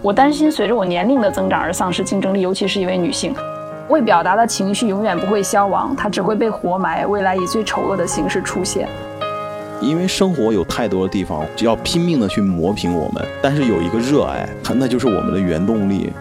我担心随着我年龄的增长而丧失竞争力，尤其是一位女性。未表达的情绪永远不会消亡，它只会被活埋，未来以最丑恶的形式出现。因为生活有太多的地方只要拼命的去磨平我们，但是有一个热爱，它那就是我们的原动力。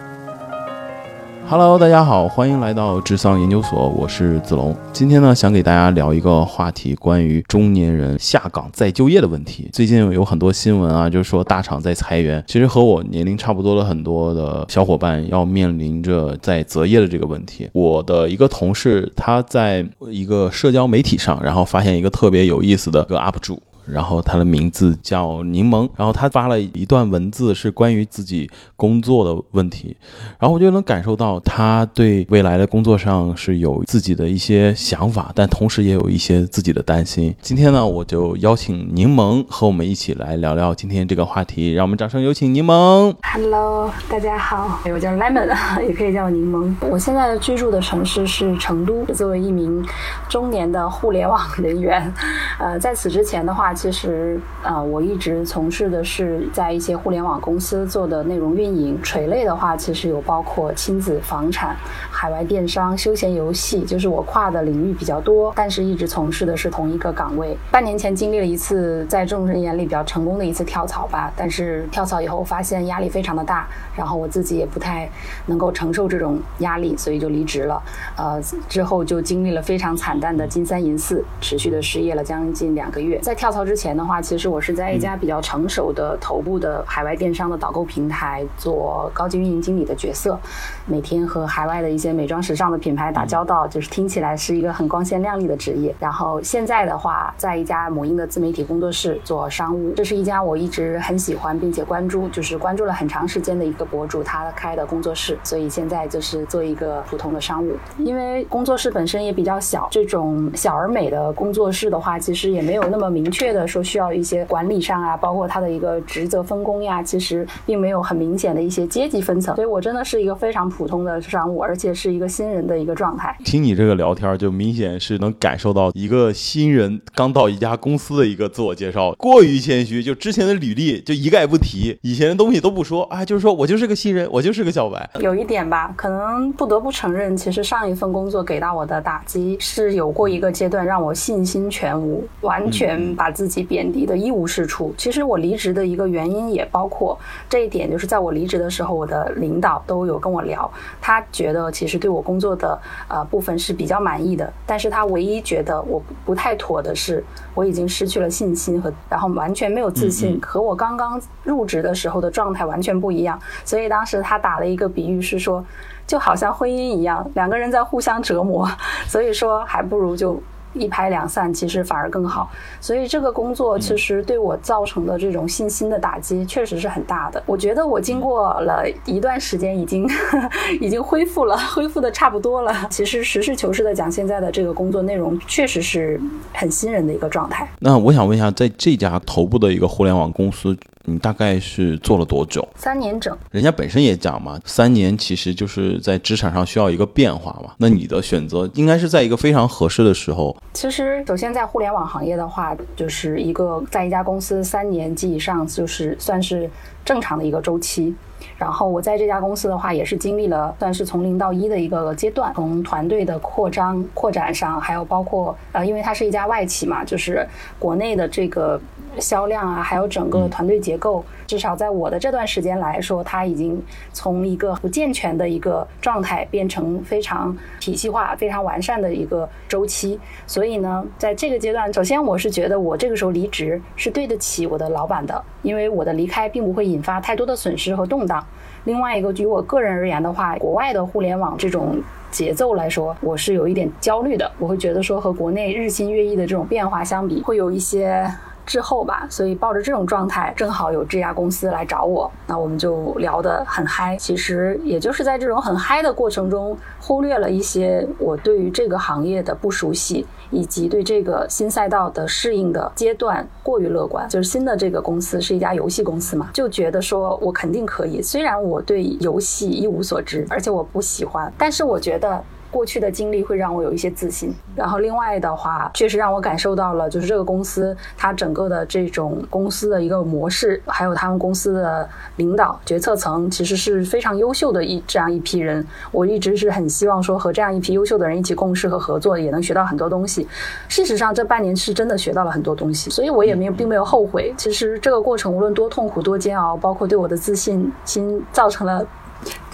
Hello，大家好，欢迎来到智丧研究所，我是子龙。今天呢，想给大家聊一个话题，关于中年人下岗再就业的问题。最近有很多新闻啊，就是说大厂在裁员，其实和我年龄差不多的很多的小伙伴要面临着在择业的这个问题。我的一个同事，他在一个社交媒体上，然后发现一个特别有意思的一个 UP 主。然后他的名字叫柠檬，然后他发了一段文字，是关于自己工作的问题，然后我就能感受到他对未来的工作上是有自己的一些想法，但同时也有一些自己的担心。今天呢，我就邀请柠檬和我们一起来聊聊今天这个话题，让我们掌声有请柠檬。Hello，大家好，我叫 Lemon，也可以叫我柠檬。我现在居住的城市是成都。作为一名中年的互联网人员，呃，在此之前的话。其实，呃，我一直从事的是在一些互联网公司做的内容运营。垂类的话，其实有包括亲子、房产、海外电商、休闲游戏，就是我跨的领域比较多。但是，一直从事的是同一个岗位。半年前经历了一次在众人眼里比较成功的一次跳槽吧，但是跳槽以后发现压力非常的大，然后我自己也不太能够承受这种压力，所以就离职了。呃，之后就经历了非常惨淡的金三银四，持续的失业了将近两个月。在跳槽。之前的话，其实我是在一家比较成熟的头部的海外电商的导购平台做高级运营经理的角色，每天和海外的一些美妆时尚的品牌打交道，就是听起来是一个很光鲜亮丽的职业。然后现在的话，在一家母婴的自媒体工作室做商务，这是一家我一直很喜欢并且关注，就是关注了很长时间的一个博主他开的工作室，所以现在就是做一个普通的商务。因为工作室本身也比较小，这种小而美的工作室的话，其实也没有那么明确的。说需要一些管理上啊，包括他的一个职责分工呀，其实并没有很明显的一些阶级分层，所以我真的是一个非常普通的商务，而且是一个新人的一个状态。听你这个聊天，就明显是能感受到一个新人刚到一家公司的一个自我介绍，过于谦虚，就之前的履历就一概不提，以前的东西都不说啊，就是说我就是个新人，我就是个小白。有一点吧，可能不得不承认，其实上一份工作给到我的打击是有过一个阶段让我信心全无，完全把自己贬低的一无是处。其实我离职的一个原因也包括这一点，就是在我离职的时候，我的领导都有跟我聊，他觉得其实对我工作的呃部分是比较满意的，但是他唯一觉得我不太妥的是，我已经失去了信心和然后完全没有自信，和我刚刚入职的时候的状态完全不一样。所以当时他打了一个比喻是说，就好像婚姻一样，两个人在互相折磨，所以说还不如就。一拍两散，其实反而更好。所以这个工作其实对我造成的这种信心的打击，确实是很大的。我觉得我经过了一段时间，已经 已经恢复了，恢复的差不多了。其实实事求是的讲，现在的这个工作内容确实是很新人的一个状态。那我想问一下，在这家头部的一个互联网公司。你大概是做了多久？三年整。人家本身也讲嘛，三年其实就是在职场上需要一个变化嘛。那你的选择应该是在一个非常合适的时候。其实，首先在互联网行业的话，就是一个在一家公司三年及以上，就是算是正常的一个周期。然后我在这家公司的话，也是经历了算是从零到一的一个阶段，从团队的扩张、扩展上，还有包括呃，因为它是一家外企嘛，就是国内的这个。销量啊，还有整个团队结构，至少在我的这段时间来说，它已经从一个不健全的一个状态变成非常体系化、非常完善的一个周期。所以呢，在这个阶段，首先我是觉得我这个时候离职是对得起我的老板的，因为我的离开并不会引发太多的损失和动荡。另外一个，于我个人而言的话，国外的互联网这种节奏来说，我是有一点焦虑的。我会觉得说和国内日新月异的这种变化相比，会有一些。之后吧，所以抱着这种状态，正好有这家公司来找我，那我们就聊得很嗨。其实也就是在这种很嗨的过程中，忽略了一些我对于这个行业的不熟悉，以及对这个新赛道的适应的阶段过于乐观。就是新的这个公司是一家游戏公司嘛，就觉得说我肯定可以。虽然我对游戏一无所知，而且我不喜欢，但是我觉得。过去的经历会让我有一些自信。然后另外的话，确实让我感受到了，就是这个公司它整个的这种公司的一个模式，还有他们公司的领导决策层，其实是非常优秀的一这样一批人。我一直是很希望说和这样一批优秀的人一起共事和合作，也能学到很多东西。事实上，这半年是真的学到了很多东西，所以我也没有并没有后悔。其实这个过程无论多痛苦多煎熬，包括对我的自信心造成了。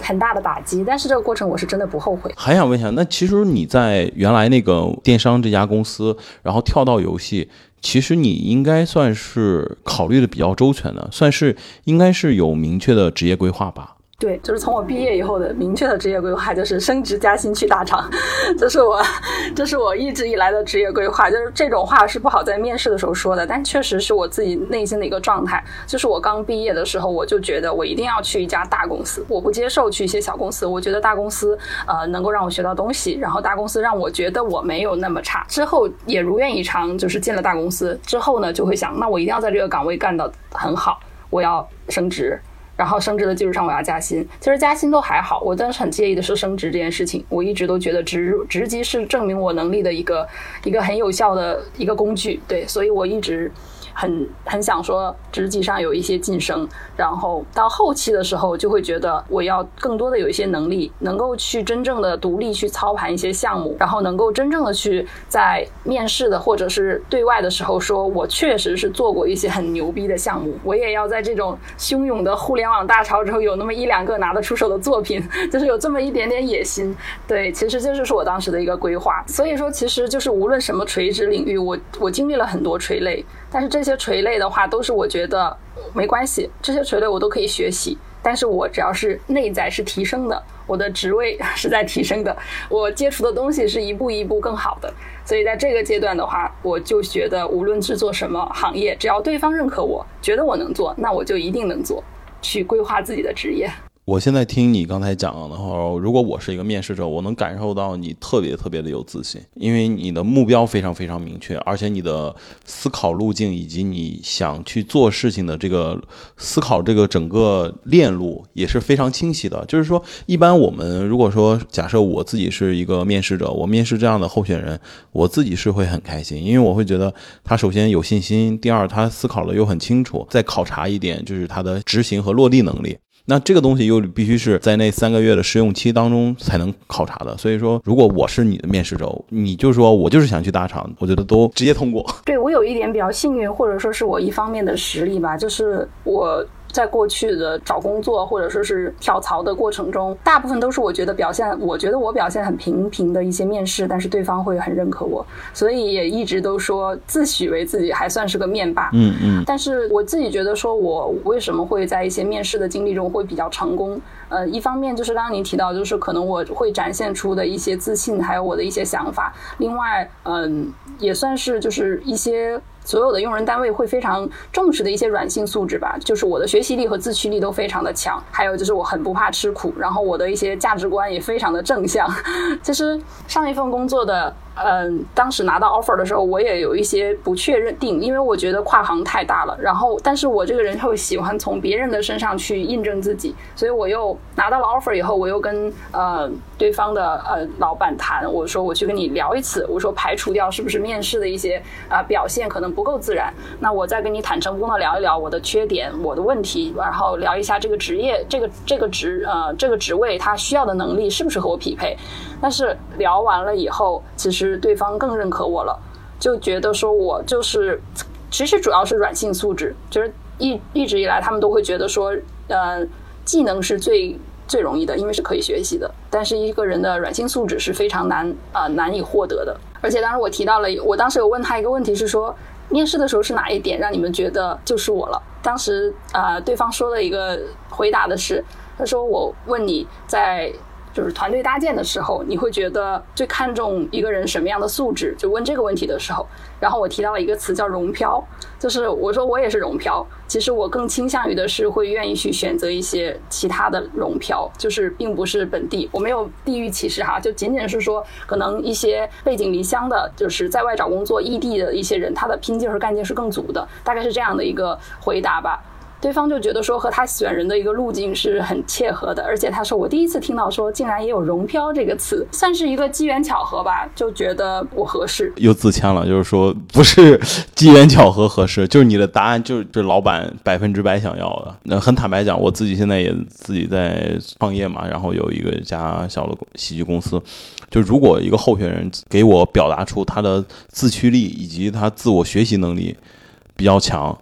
很大的打击，但是这个过程我是真的不后悔。还想问一下，那其实你在原来那个电商这家公司，然后跳到游戏，其实你应该算是考虑的比较周全的，算是应该是有明确的职业规划吧。对，就是从我毕业以后的明确的职业规划，就是升职加薪去大厂，这是我，这是我一直以来的职业规划。就是这种话是不好在面试的时候说的，但确实是我自己内心的一个状态。就是我刚毕业的时候，我就觉得我一定要去一家大公司，我不接受去一些小公司。我觉得大公司呃能够让我学到东西，然后大公司让我觉得我没有那么差。之后也如愿以偿，就是进了大公司之后呢，就会想，那我一定要在这个岗位干得很好，我要升职。然后升职的基础上，我要加薪。其实加薪都还好，我当时很介意的是升职这件事情。我一直都觉得职职级是证明我能力的一个一个很有效的一个工具。对，所以我一直。很很想说职级上有一些晋升，然后到后期的时候就会觉得我要更多的有一些能力，能够去真正的独立去操盘一些项目，然后能够真正的去在面试的或者是对外的时候说，我确实是做过一些很牛逼的项目。我也要在这种汹涌的互联网大潮之后有那么一两个拿得出手的作品，就是有这么一点点野心。对，其实这就是我当时的一个规划。所以说，其实就是无论什么垂直领域，我我经历了很多垂类。但是这些垂类的话，都是我觉得没关系，这些垂类我都可以学习。但是我只要是内在是提升的，我的职位是在提升的，我接触的东西是一步一步更好的。所以在这个阶段的话，我就觉得无论是做什么行业，只要对方认可我，觉得我能做，那我就一定能做，去规划自己的职业。我现在听你刚才讲的话，如果我是一个面试者，我能感受到你特别特别的有自信，因为你的目标非常非常明确，而且你的思考路径以及你想去做事情的这个思考这个整个链路也是非常清晰的。就是说，一般我们如果说假设我自己是一个面试者，我面试这样的候选人，我自己是会很开心，因为我会觉得他首先有信心，第二他思考的又很清楚，再考察一点就是他的执行和落地能力。那这个东西又必须是在那三个月的试用期当中才能考察的，所以说，如果我是你的面试者，你就说我就是想去大厂，我觉得都直接通过。对我有一点比较幸运，或者说是我一方面的实力吧，就是我。在过去的找工作或者说是跳槽的过程中，大部分都是我觉得表现，我觉得我表现很平平的一些面试，但是对方会很认可我，所以也一直都说自诩为自己还算是个面霸。嗯嗯。但是我自己觉得说，我为什么会在一些面试的经历中会比较成功？呃，一方面就是刚刚您提到，就是可能我会展现出的一些自信，还有我的一些想法。另外，嗯，也算是就是一些。所有的用人单位会非常重视的一些软性素质吧，就是我的学习力和自驱力都非常的强，还有就是我很不怕吃苦，然后我的一些价值观也非常的正向。其实上一份工作的。嗯，当时拿到 offer 的时候，我也有一些不确认定，因为我觉得跨行太大了。然后，但是我这个人会喜欢从别人的身上去印证自己，所以我又拿到了 offer 以后，我又跟呃对方的呃老板谈，我说我去跟你聊一次，我说排除掉是不是面试的一些啊表现可能不够自然，那我再跟你坦诚公的聊一聊我的缺点、我的问题，然后聊一下这个职业、这个这个职呃这个职位他需要的能力是不是和我匹配。但是聊完了以后，其实。是对方更认可我了，就觉得说我就是，其实主要是软性素质，就是一一直以来他们都会觉得说，呃，技能是最最容易的，因为是可以学习的，但是一个人的软性素质是非常难啊难以获得的。而且当时我提到了，我当时有问他一个问题是说，面试的时候是哪一点让你们觉得就是我了？当时啊，对方说的一个回答的是，他说我问你在。就是团队搭建的时候，你会觉得最看重一个人什么样的素质？就问这个问题的时候，然后我提到了一个词叫“融漂”，就是我说我也是融漂，其实我更倾向于的是会愿意去选择一些其他的融漂，就是并不是本地，我没有地域歧视哈，就仅仅是说可能一些背井离乡的，就是在外找工作异地的一些人，他的拼劲和干劲是更足的，大概是这样的一个回答吧。对方就觉得说和他选人的一个路径是很切合的，而且他说我第一次听到说竟然也有“融漂”这个词，算是一个机缘巧合吧，就觉得我合适。又自谦了，就是说不是机缘巧合合适，就是你的答案就是这老板百分之百想要的。那很坦白讲，我自己现在也自己在创业嘛，然后有一个家小的喜剧公司，就如果一个候选人给我表达出他的自驱力以及他自我学习能力比较强。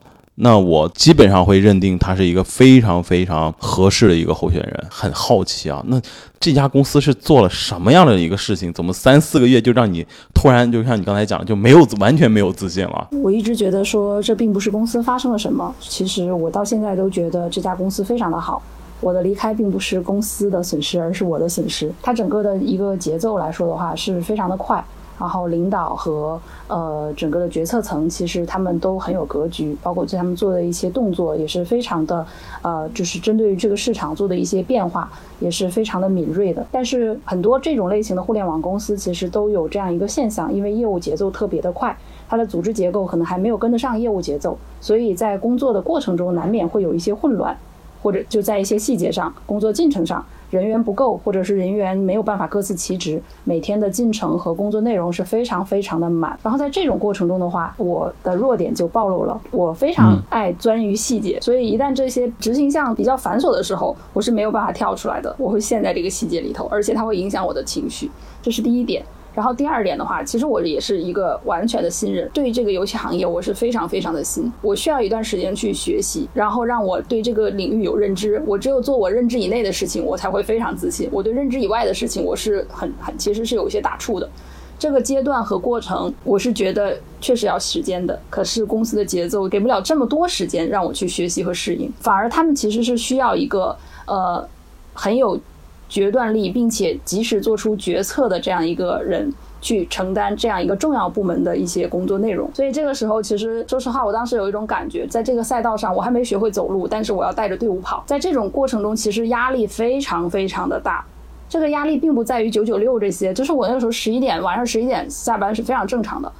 那我基本上会认定他是一个非常非常合适的一个候选人。很好奇啊，那这家公司是做了什么样的一个事情？怎么三四个月就让你突然就像你刚才讲，就没有完全没有自信了？我一直觉得说这并不是公司发生了什么，其实我到现在都觉得这家公司非常的好。我的离开并不是公司的损失，而是我的损失。它整个的一个节奏来说的话，是非常的快。然后领导和呃整个的决策层，其实他们都很有格局，包括对他们做的一些动作也是非常的呃，就是针对于这个市场做的一些变化也是非常的敏锐的。但是很多这种类型的互联网公司其实都有这样一个现象，因为业务节奏特别的快，它的组织结构可能还没有跟得上业务节奏，所以在工作的过程中难免会有一些混乱，或者就在一些细节上、工作进程上。人员不够，或者是人员没有办法各司其职，每天的进程和工作内容是非常非常的满。然后在这种过程中的话，我的弱点就暴露了。我非常爱钻于细节，所以一旦这些执行项比较繁琐的时候，我是没有办法跳出来的。我会陷在这个细节里头，而且它会影响我的情绪，这是第一点。然后第二点的话，其实我也是一个完全的新人，对于这个游戏行业我是非常非常的新，我需要一段时间去学习，然后让我对这个领域有认知。我只有做我认知以内的事情，我才会非常自信。我对认知以外的事情，我是很很其实是有一些打怵的。这个阶段和过程，我是觉得确实要时间的。可是公司的节奏给不了这么多时间让我去学习和适应，反而他们其实是需要一个呃很有。决断力，并且及时做出决策的这样一个人，去承担这样一个重要部门的一些工作内容。所以这个时候，其实说实话，我当时有一种感觉，在这个赛道上，我还没学会走路，但是我要带着队伍跑。在这种过程中，其实压力非常非常的大。这个压力并不在于九九六这些，就是我那个时候十一点晚上十一点下班是非常正常的。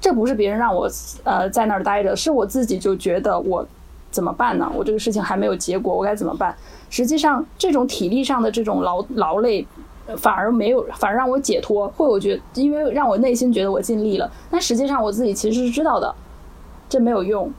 这不是别人让我呃在那儿待着，是我自己就觉得我怎么办呢？我这个事情还没有结果，我该怎么办？实际上，这种体力上的这种劳劳累，反而没有，反而让我解脱。会我觉，因为让我内心觉得我尽力了。但实际上，我自己其实是知道的，这没有用。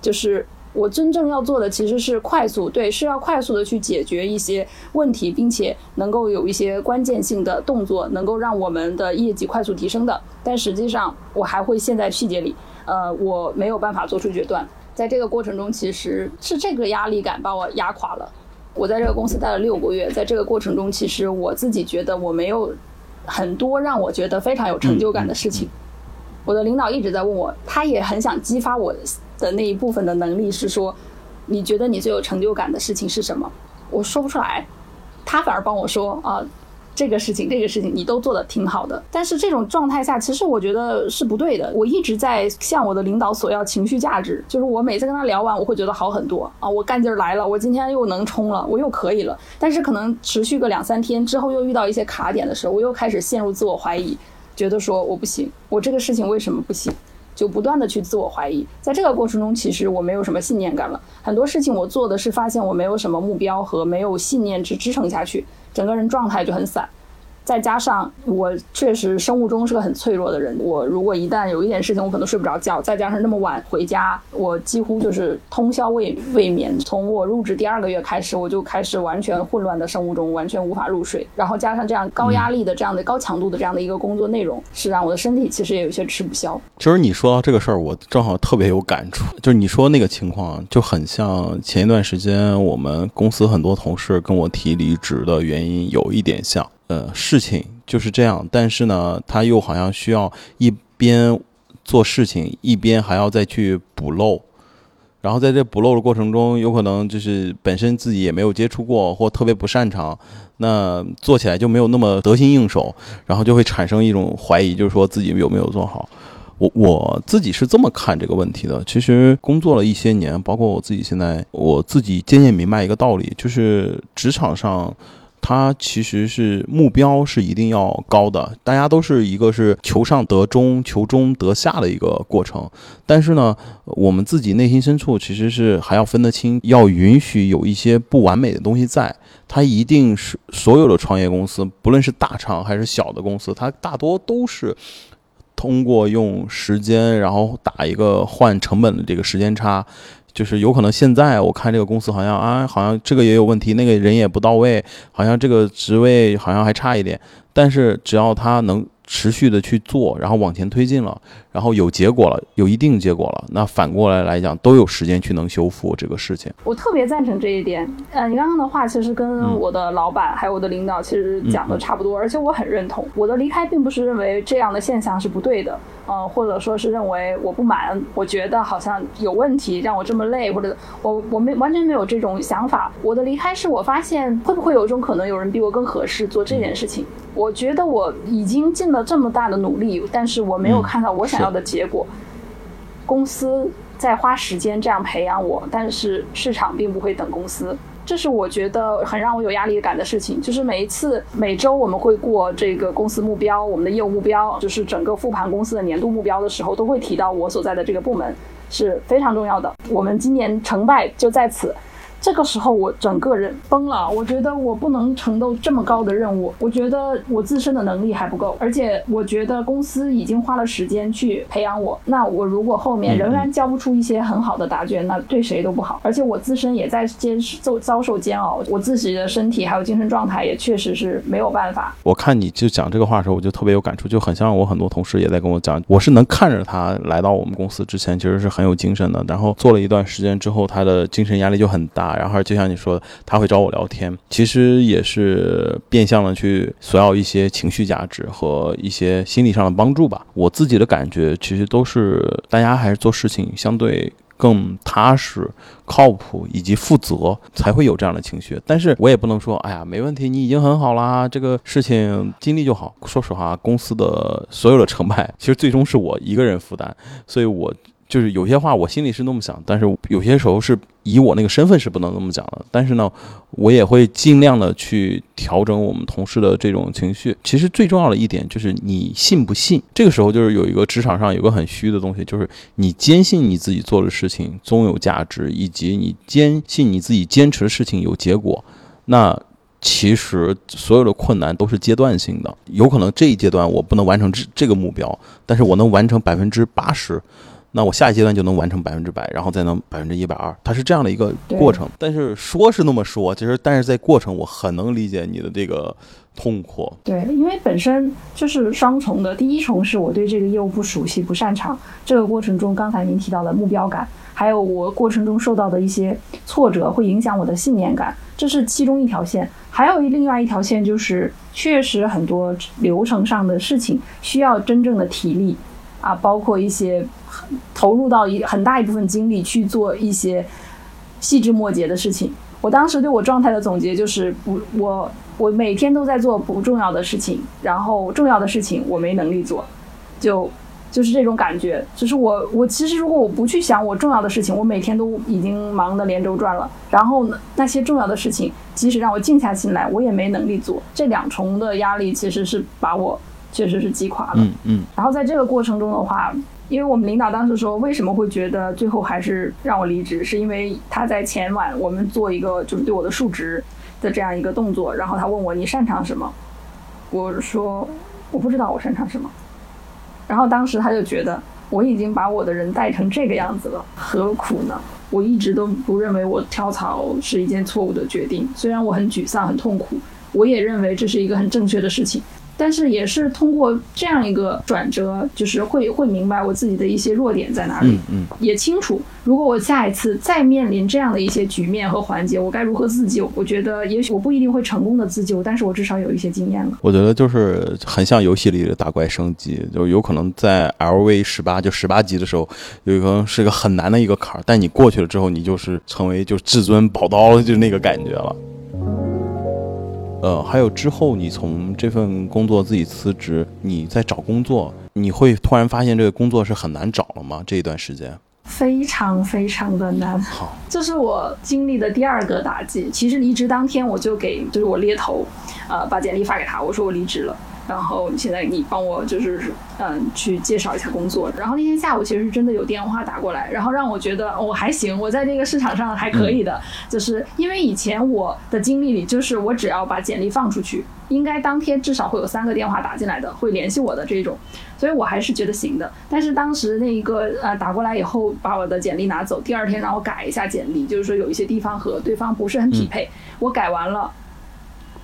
就是我真正要做的，其实是快速，对，是要快速的去解决一些问题，并且能够有一些关键性的动作，能够让我们的业绩快速提升的。但实际上，我还会陷在细节里，呃，我没有办法做出决断。在这个过程中，其实是这个压力感把我压垮了。我在这个公司待了六个月，在这个过程中，其实我自己觉得我没有很多让我觉得非常有成就感的事情。我的领导一直在问我，他也很想激发我的那一部分的能力，是说你觉得你最有成就感的事情是什么？我说不出来，他反而帮我说啊。这个事情，这个事情你都做的挺好的，但是这种状态下，其实我觉得是不对的。我一直在向我的领导索要情绪价值，就是我每次跟他聊完，我会觉得好很多啊，我干劲儿来了，我今天又能冲了，我又可以了。但是可能持续个两三天之后，又遇到一些卡点的时候，我又开始陷入自我怀疑，觉得说我不行，我这个事情为什么不行？就不断的去自我怀疑。在这个过程中，其实我没有什么信念感了，很多事情我做的是发现我没有什么目标和没有信念去支撑下去。整个人状态就很散。再加上我确实生物钟是个很脆弱的人，我如果一旦有一点事情，我可能睡不着觉。再加上那么晚回家，我几乎就是通宵未未眠。从我入职第二个月开始，我就开始完全混乱的生物钟，完全无法入睡。然后加上这样高压力的、这样的高强度的这样的一个工作内容，是让我的身体其实也有些吃不消。其实你说到这个事儿，我正好特别有感触。就是你说那个情况，就很像前一段时间我们公司很多同事跟我提离职的原因有一点像。呃，事情就是这样，但是呢，他又好像需要一边做事情，一边还要再去补漏，然后在这补漏的过程中，有可能就是本身自己也没有接触过，或特别不擅长，那做起来就没有那么得心应手，然后就会产生一种怀疑，就是说自己有没有做好。我我自己是这么看这个问题的。其实工作了一些年，包括我自己现在，我自己渐渐明白一个道理，就是职场上。它其实是目标是一定要高的，大家都是一个是求上得中、求中得下的一个过程。但是呢，我们自己内心深处其实是还要分得清，要允许有一些不完美的东西在。它一定是所有的创业公司，不论是大厂还是小的公司，它大多都是通过用时间，然后打一个换成本的这个时间差。就是有可能现在我看这个公司好像啊，好像这个也有问题，那个人也不到位，好像这个职位好像还差一点，但是只要他能。持续的去做，然后往前推进了，然后有结果了，有一定结果了，那反过来来讲，都有时间去能修复这个事情。我特别赞成这一点。呃，你刚刚的话其实跟我的老板还有我的领导其实讲的差不多，而且我很认同。我的离开并不是认为这样的现象是不对的，呃，或者说是认为我不满，我觉得好像有问题让我这么累，或者我我没完全没有这种想法。我的离开是我发现会不会有一种可能，有人比我更合适做这件事情。我觉得我已经尽了这么大的努力，但是我没有看到我想要的结果。公司在花时间这样培养我，但是市场并不会等公司，这是我觉得很让我有压力感的事情。就是每一次每周我们会过这个公司目标、我们的业务目标，就是整个复盘公司的年度目标的时候，都会提到我所在的这个部门是非常重要的。我们今年成败就在此。这个时候我整个人崩了，我觉得我不能承受这么高的任务，我觉得我自身的能力还不够，而且我觉得公司已经花了时间去培养我，那我如果后面仍然交不出一些很好的答卷，那对谁都不好，而且我自身也在接受遭受煎熬，我自己的身体还有精神状态也确实是没有办法。我看你就讲这个话的时候，我就特别有感触，就很像我很多同事也在跟我讲，我是能看着他来到我们公司之前其实是很有精神的，然后做了一段时间之后，他的精神压力就很大。然后就像你说的，他会找我聊天，其实也是变相的去索要一些情绪价值和一些心理上的帮助吧。我自己的感觉，其实都是大家还是做事情相对更踏实、靠谱以及负责，才会有这样的情绪。但是我也不能说，哎呀，没问题，你已经很好啦，这个事情尽力就好。说实话，公司的所有的成败，其实最终是我一个人负担，所以我。就是有些话我心里是那么想，但是有些时候是以我那个身份是不能那么讲的。但是呢，我也会尽量的去调整我们同事的这种情绪。其实最重要的一点就是你信不信。这个时候就是有一个职场上有个很虚的东西，就是你坚信你自己做的事情终有价值，以及你坚信你自己坚持的事情有结果。那其实所有的困难都是阶段性的，有可能这一阶段我不能完成这这个目标，但是我能完成百分之八十。那我下一阶段就能完成百分之百，然后再能百分之一百二，它是这样的一个过程。但是说是那么说，其实但是在过程，我很能理解你的这个痛苦。对，因为本身就是双重的。第一重是我对这个业务不熟悉、不擅长，这个过程中刚才您提到的目标感，还有我过程中受到的一些挫折，会影响我的信念感，这是其中一条线。还有另外一条线就是，确实很多流程上的事情需要真正的体力。啊，包括一些投入到一很大一部分精力去做一些细枝末节的事情。我当时对我状态的总结就是，不，我我每天都在做不重要的事情，然后重要的事情我没能力做，就就是这种感觉。就是我我其实如果我不去想我重要的事情，我每天都已经忙得连轴转了。然后呢，那些重要的事情，即使让我静下心来，我也没能力做。这两重的压力其实是把我。确实是击垮了，嗯嗯。然后在这个过程中的话，因为我们领导当时说，为什么会觉得最后还是让我离职，是因为他在前晚我们做一个就是对我的述职的这样一个动作，然后他问我你擅长什么，我说我不知道我擅长什么，然后当时他就觉得我已经把我的人带成这个样子了，何苦呢？我一直都不认为我跳槽是一件错误的决定，虽然我很沮丧很痛苦，我也认为这是一个很正确的事情。但是也是通过这样一个转折，就是会会明白我自己的一些弱点在哪里，嗯嗯，也清楚如果我下一次再面临这样的一些局面和环节，我该如何自救。我觉得也许我不一定会成功的自救，但是我至少有一些经验了。我觉得就是很像游戏里的打怪升级，就有可能在 LV 十八就十八级的时候，有可能是个很难的一个坎儿，但你过去了之后，你就是成为就至尊宝刀，就那个感觉了。呃，还有之后你从这份工作自己辞职，你在找工作，你会突然发现这个工作是很难找了吗？这一段时间，非常非常的难。好，这是我经历的第二个打击。其实离职当天我就给就是我猎头，呃，把简历发给他，我说我离职了。然后现在你帮我就是嗯去介绍一下工作。然后那天下午其实真的有电话打过来，然后让我觉得我还行，我在这个市场上还可以的。就是因为以前我的经历里，就是我只要把简历放出去，应该当天至少会有三个电话打进来的，会联系我的这种，所以我还是觉得行的。但是当时那一个呃打过来以后，把我的简历拿走，第二天让我改一下简历，就是说有一些地方和对方不是很匹配，我改完了，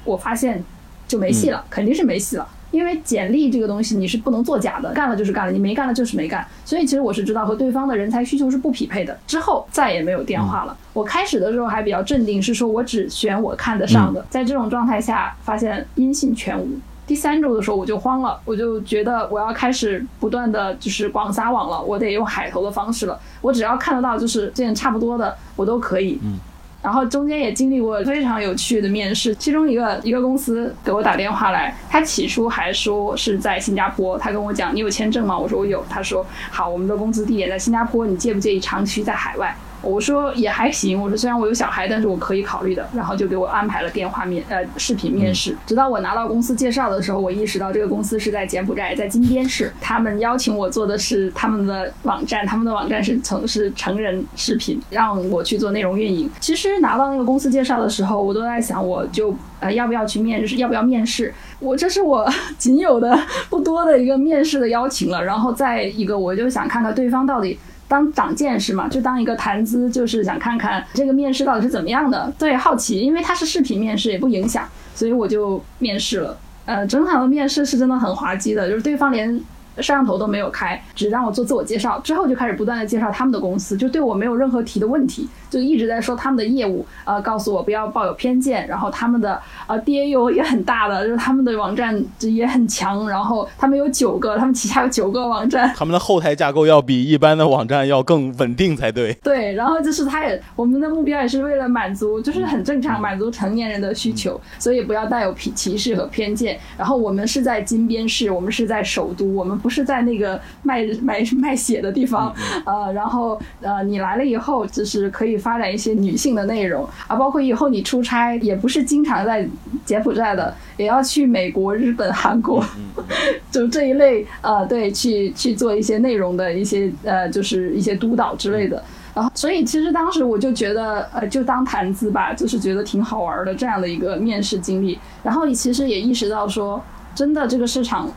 我发现就没戏了，肯定是没戏了。因为简历这个东西你是不能作假的，干了就是干了，你没干了就是没干。所以其实我是知道和对方的人才需求是不匹配的。之后再也没有电话了。我开始的时候还比较镇定，是说我只选我看得上的。在这种状态下，发现音信全无。第三周的时候我就慌了，我就觉得我要开始不断的就是广撒网了，我得用海投的方式了。我只要看得到就是这样差不多的，我都可以。嗯。然后中间也经历过非常有趣的面试，其中一个一个公司给我打电话来，他起初还说是在新加坡，他跟我讲你有签证吗？我说我有，他说好，我们的公司地点在新加坡，你介不介意长期在海外？我说也还行，我说虽然我有小孩，但是我可以考虑的。然后就给我安排了电话面呃视频面试。直到我拿到公司介绍的时候，我意识到这个公司是在柬埔寨，在金边市。他们邀请我做的是他们的网站，他们的网站是成是成人视频，让我去做内容运营。其实拿到那个公司介绍的时候，我都在想，我就呃要不要去面试，要不要面试？我这是我 仅有的 不多的一个面试的邀请了。然后再一个，我就想看看对方到底。当长见识嘛，就当一个谈资，就是想看看这个面试到底是怎么样的。对，好奇，因为它是视频面试，也不影响，所以我就面试了。呃，整场的面试是真的很滑稽的，就是对方连。摄像头都没有开，只让我做自我介绍，之后就开始不断的介绍他们的公司，就对我没有任何提的问题，就一直在说他们的业务，呃，告诉我不要抱有偏见，然后他们的呃 DAU 也很大的，就是他们的网站也很强，然后他们有九个，他们旗下有九个网站，他们的后台架构要比一般的网站要更稳定才对。对，然后就是他也，我们的目标也是为了满足，就是很正常，满足成年人的需求，所以不要带有歧歧视和偏见。然后我们是在金边市，我们是在首都，我们不。不是在那个卖 卖卖血的地方，呃，然后呃，你来了以后，就是可以发展一些女性的内容啊，包括以后你出差也不是经常在柬埔寨的，也要去美国、日本、韩国，就这一类呃，对，去去做一些内容的一些呃，就是一些督导之类的。然后，所以其实当时我就觉得，呃，就当谈资吧，就是觉得挺好玩的这样的一个面试经历。然后你其实也意识到说，真的这个市场。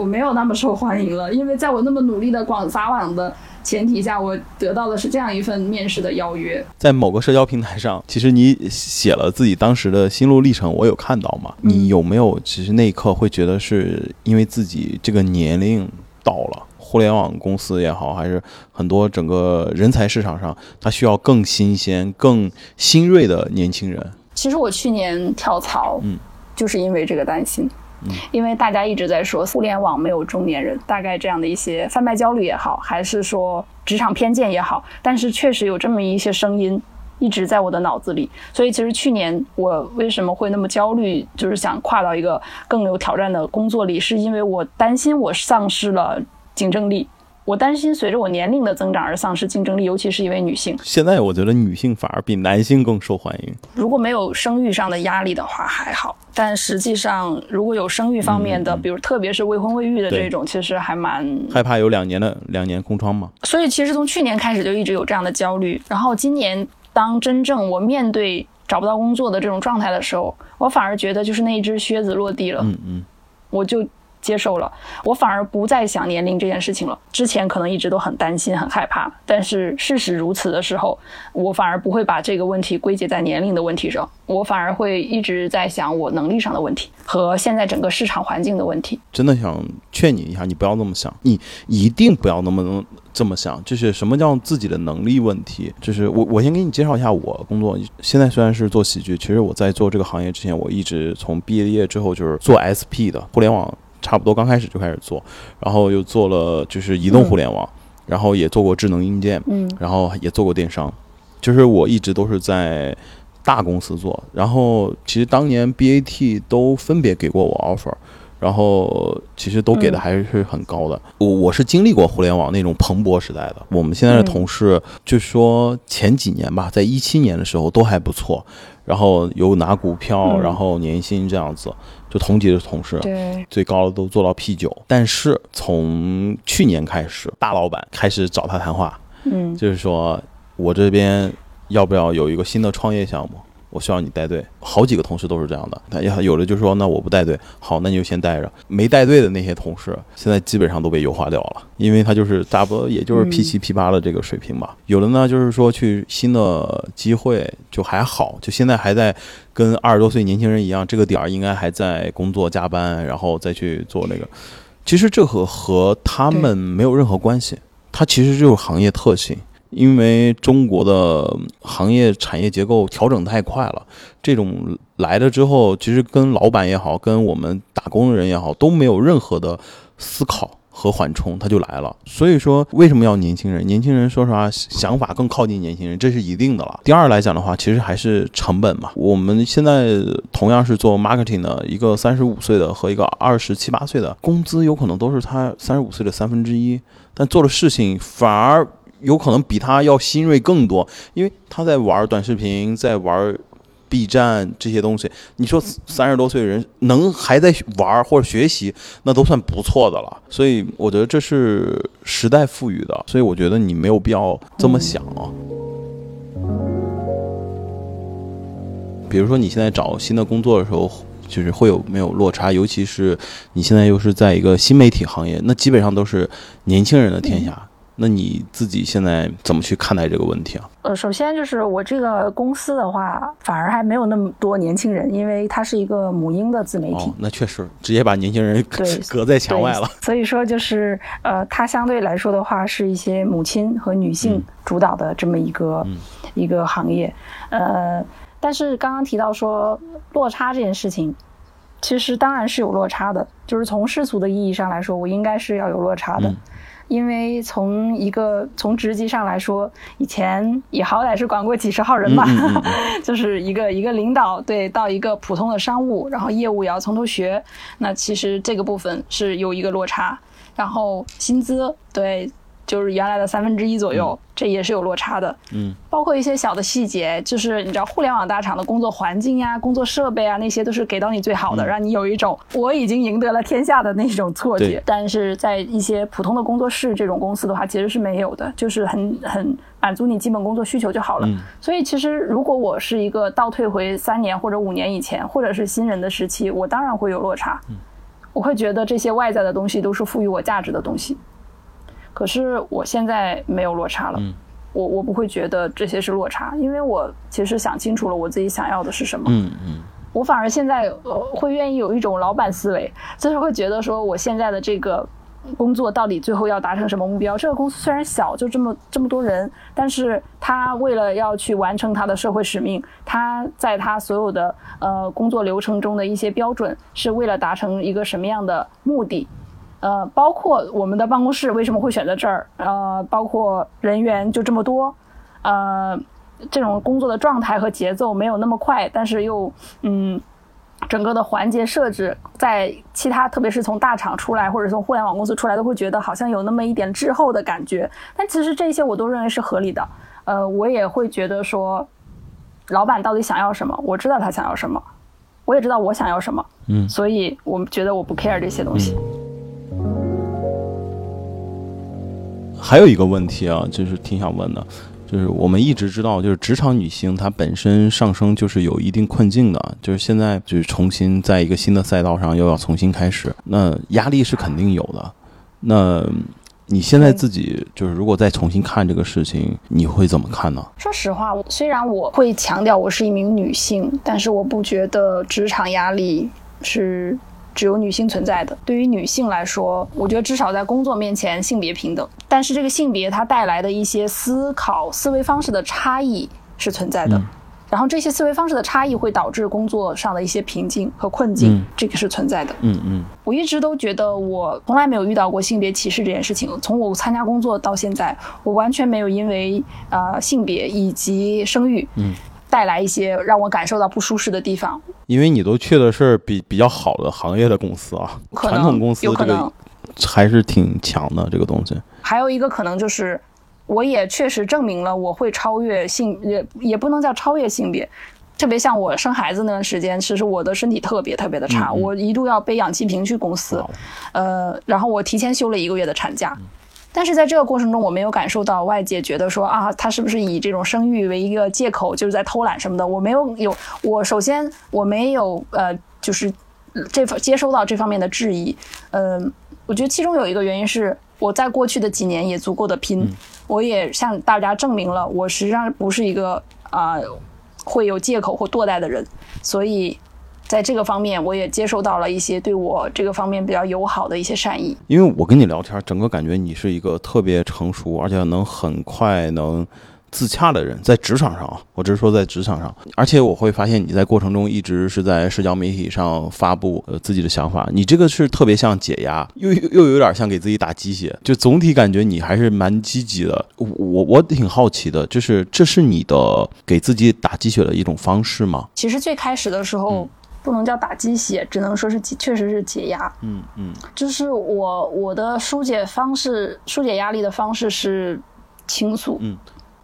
我没有那么受欢迎了，因为在我那么努力的广撒网的前提下，我得到的是这样一份面试的邀约。在某个社交平台上，其实你写了自己当时的心路历程，我有看到吗？你有没有其实那一刻会觉得是因为自己这个年龄到了，互联网公司也好，还是很多整个人才市场上，它需要更新鲜、更新锐的年轻人？其实我去年跳槽，嗯，就是因为这个担心。因为大家一直在说互联网没有中年人，大概这样的一些贩卖焦虑也好，还是说职场偏见也好，但是确实有这么一些声音一直在我的脑子里。所以其实去年我为什么会那么焦虑，就是想跨到一个更有挑战的工作里，是因为我担心我丧失了竞争力。我担心随着我年龄的增长而丧失竞争力，尤其是一位女性。现在我觉得女性反而比男性更受欢迎。如果没有生育上的压力的话还好，但实际上如果有生育方面的，比如特别是未婚未育的这种，其实还蛮害怕有两年的两年空窗嘛。所以其实从去年开始就一直有这样的焦虑，然后今年当真正我面对找不到工作的这种状态的时候，我反而觉得就是那一只靴子落地了。嗯嗯，我就。接受了，我反而不再想年龄这件事情了。之前可能一直都很担心、很害怕，但是事实如此的时候，我反而不会把这个问题归结在年龄的问题上，我反而会一直在想我能力上的问题和现在整个市场环境的问题。真的想劝你一下，你不要那么想，你一定不要那么这么想。就是什么叫自己的能力问题？就是我我先给你介绍一下我工作。现在虽然是做喜剧，其实我在做这个行业之前，我一直从毕业之后就是做 SP 的互联网。差不多刚开始就开始做，然后又做了就是移动互联网，然后也做过智能硬件，嗯，然后也做过电商，就是我一直都是在大公司做。然后其实当年 BAT 都分别给过我 offer，然后其实都给的还是很高的。我我是经历过互联网那种蓬勃时代的，我们现在的同事就说前几年吧，在一七年的时候都还不错，然后有拿股票，然后年薪这样子，就同级的同事，对，最高的都做到 P 九。但是从去年开始，大老板开始找他谈话，嗯，就是说我这边要不要有一个新的创业项目？我需要你带队，好几个同事都是这样的。他有的就说那我不带队，好，那你就先带着。没带队的那些同事，现在基本上都被优化掉了，因为他就是差不多也就是 P 七 P 八的这个水平吧。有的呢，就是说去新的机会就还好，就现在还在跟二十多岁年轻人一样，这个点儿应该还在工作加班，然后再去做那个。其实这和和他们没有任何关系，它其实就是行业特性。因为中国的行业产业结构调整太快了，这种来了之后，其实跟老板也好，跟我们打工的人也好，都没有任何的思考和缓冲，他就来了。所以说，为什么要年轻人？年轻人说实话，想法更靠近年轻人，这是一定的了。第二来讲的话，其实还是成本嘛。我们现在同样是做 marketing 的，一个三十五岁的和一个二十七八岁的，工资有可能都是他三十五岁的三分之一，但做的事情反而。有可能比他要新锐更多，因为他在玩短视频，在玩 B 站这些东西。你说三十多岁的人能还在玩或者学习，那都算不错的了。所以我觉得这是时代赋予的，所以我觉得你没有必要这么想啊。比如说你现在找新的工作的时候，就是会有没有落差？尤其是你现在又是在一个新媒体行业，那基本上都是年轻人的天下。那你自己现在怎么去看待这个问题啊？呃，首先就是我这个公司的话，反而还没有那么多年轻人，因为它是一个母婴的自媒体。哦，那确实直接把年轻人 隔在墙外了。所以说，就是呃，它相对来说的话，是一些母亲和女性主导的这么一个一个行业。呃，但是刚刚提到说落差这件事情，其实当然是有落差的，就是从世俗的意义上来说，我应该是要有落差的。因为从一个从职级上来说，以前也好歹是管过几十号人吧，就是一个一个领导对到一个普通的商务，然后业务也要从头学，那其实这个部分是有一个落差，然后薪资对。就是原来的三分之一左右，这也是有落差的。嗯，包括一些小的细节，就是你知道，互联网大厂的工作环境呀、工作设备啊，那些都是给到你最好的，让你有一种我已经赢得了天下的那种错觉。但是在一些普通的工作室这种公司的话，其实是没有的，就是很很满足你基本工作需求就好了。所以其实如果我是一个倒退回三年或者五年以前，或者是新人的时期，我当然会有落差。我会觉得这些外在的东西都是赋予我价值的东西。可是我现在没有落差了，我我不会觉得这些是落差，因为我其实想清楚了我自己想要的是什么。嗯嗯，我反而现在呃会愿意有一种老板思维，就是会觉得说我现在的这个工作到底最后要达成什么目标？这个公司虽然小，就这么这么多人，但是他为了要去完成他的社会使命，他在他所有的呃工作流程中的一些标准，是为了达成一个什么样的目的？呃，包括我们的办公室为什么会选择这儿？呃，包括人员就这么多，呃，这种工作的状态和节奏没有那么快，但是又嗯，整个的环节设置在其他，特别是从大厂出来或者从互联网公司出来，都会觉得好像有那么一点滞后的感觉。但其实这些我都认为是合理的。呃，我也会觉得说，老板到底想要什么？我知道他想要什么，我也知道我想要什么。嗯，所以我们觉得我不 care 这些东西。还有一个问题啊，就是挺想问的，就是我们一直知道，就是职场女性她本身上升就是有一定困境的，就是现在就是重新在一个新的赛道上又要重新开始，那压力是肯定有的。那你现在自己就是如果再重新看这个事情，你会怎么看呢？说实话，虽然我会强调我是一名女性，但是我不觉得职场压力是。只有女性存在的，对于女性来说，我觉得至少在工作面前性别平等。但是这个性别它带来的一些思考思维方式的差异是存在的，然后这些思维方式的差异会导致工作上的一些瓶颈和困境，这个是存在的。嗯嗯，我一直都觉得我从来没有遇到过性别歧视这件事情。从我参加工作到现在，我完全没有因为呃性别以及生育。嗯。带来一些让我感受到不舒适的地方。因为你都去的是比比较好的行业的公司啊，传统公司这个还是挺强的这个东西。还有一个可能就是，我也确实证明了我会超越性，也也不能叫超越性别。特别像我生孩子那段时间，其实我的身体特别特别的差，我一度要背氧气瓶去公司，呃，然后我提前休了一个月的产假。但是在这个过程中，我没有感受到外界觉得说啊，他是不是以这种生育为一个借口，就是在偷懒什么的。我没有有，我首先我没有呃，就是这方接收到这方面的质疑。嗯，我觉得其中有一个原因是我在过去的几年也足够的拼，我也向大家证明了我实际上不是一个啊。会有借口或堕代的人，所以在这个方面，我也接受到了一些对我这个方面比较友好的一些善意。因为我跟你聊天，整个感觉你是一个特别成熟，而且能很快能。自洽的人在职场上啊，我只是说在职场上，而且我会发现你在过程中一直是在社交媒体上发布呃自己的想法，你这个是特别像解压，又又有点像给自己打鸡血，就总体感觉你还是蛮积极的。我我挺好奇的，就是这是你的给自己打鸡血的一种方式吗？其实最开始的时候不能叫打鸡血，只能说是确实是解压。嗯嗯，就是我我的疏解方式，疏解压力的方式是倾诉。嗯。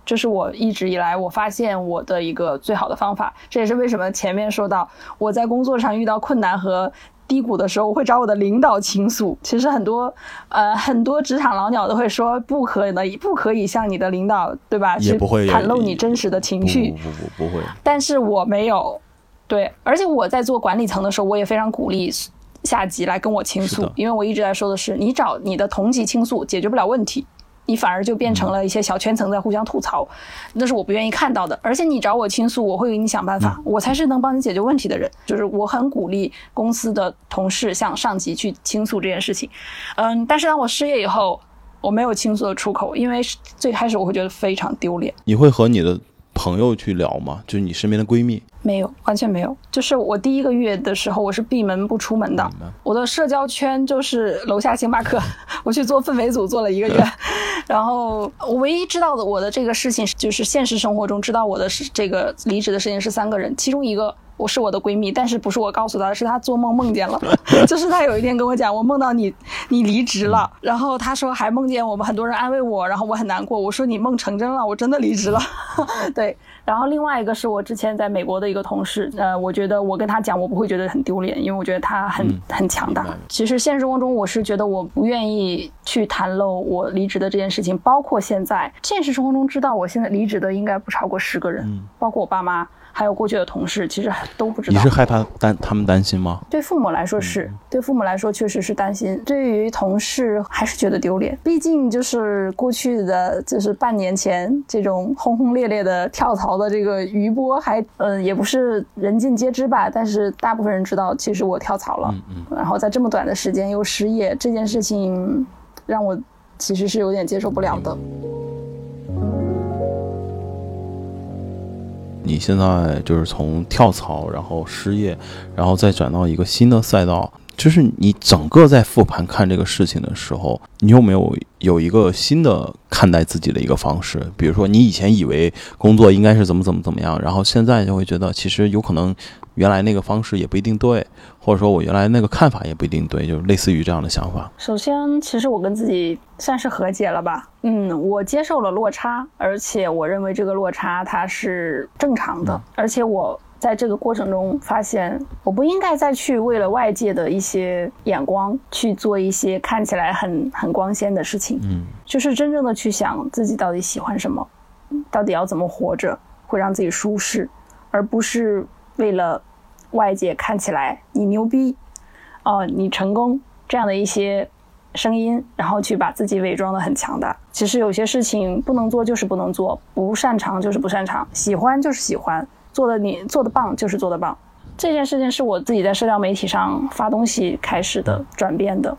这是我一直以来我发现我的一个最好的方法，这也是为什么前面说到我在工作上遇到困难和低谷的时候，我会找我的领导倾诉。其实很多呃很多职场老鸟都会说不可能不可以向你的领导对吧也不会袒露你真实的情绪，不不不不会。但是我没有，对，而且我在做管理层的时候，我也非常鼓励下级来跟我倾诉，因为我一直在说的是，你找你的同级倾诉解决不了问题。你反而就变成了一些小圈层在互相吐槽，那是我不愿意看到的。而且你找我倾诉，我会给你想办法，我才是能帮你解决问题的人。就是我很鼓励公司的同事向上级去倾诉这件事情。嗯，但是当我失业以后，我没有倾诉的出口，因为最开始我会觉得非常丢脸。你会和你的朋友去聊吗？就是你身边的闺蜜？没有，完全没有。就是我第一个月的时候，我是闭门不出门的。我的社交圈就是楼下星巴克，我去做氛围组做了一个月。然后我唯一知道的我的这个事情，就是现实生活中知道我的是这个离职的事情是三个人，其中一个我是我的闺蜜，但是不是我告诉她的，是她做梦梦见了。就是她有一天跟我讲，我梦到你，你离职了。然后她说还梦见我们很多人安慰我，然后我很难过。我说你梦成真了，我真的离职了。对。然后另外一个是我之前在美国的一个同事，呃，我觉得我跟他讲，我不会觉得很丢脸，因为我觉得他很很强大。其实现实生活中，我是觉得我不愿意去谈露我离职的这件事情，包括现在现实生活中知道我现在离职的应该不超过十个人，包括我爸妈。还有过去的同事，其实都不知道。你是害怕担他们担心吗？对父母来说是，对父母来说确实是担心。对于同事还是觉得丢脸，毕竟就是过去的，就是半年前这种轰轰烈烈的跳槽的这个余波，还嗯也不是人尽皆知吧。但是大部分人知道，其实我跳槽了。嗯嗯。然后在这么短的时间又失业，这件事情让我其实是有点接受不了的。你现在就是从跳槽，然后失业，然后再转到一个新的赛道，就是你整个在复盘看这个事情的时候，你有没有有一个新的看待自己的一个方式？比如说，你以前以为工作应该是怎么怎么怎么样，然后现在就会觉得其实有可能。原来那个方式也不一定对，或者说我原来那个看法也不一定对，就类似于这样的想法。首先，其实我跟自己算是和解了吧。嗯，我接受了落差，而且我认为这个落差它是正常的。而且我在这个过程中发现，我不应该再去为了外界的一些眼光去做一些看起来很很光鲜的事情。嗯，就是真正的去想自己到底喜欢什么，到底要怎么活着会让自己舒适，而不是。为了外界看起来你牛逼，哦，你成功这样的一些声音，然后去把自己伪装的很强大。其实有些事情不能做就是不能做，不擅长就是不擅长，喜欢就是喜欢，做的你做的棒就是做的棒。这件事情是我自己在社交媒体上发东西开始的转变的。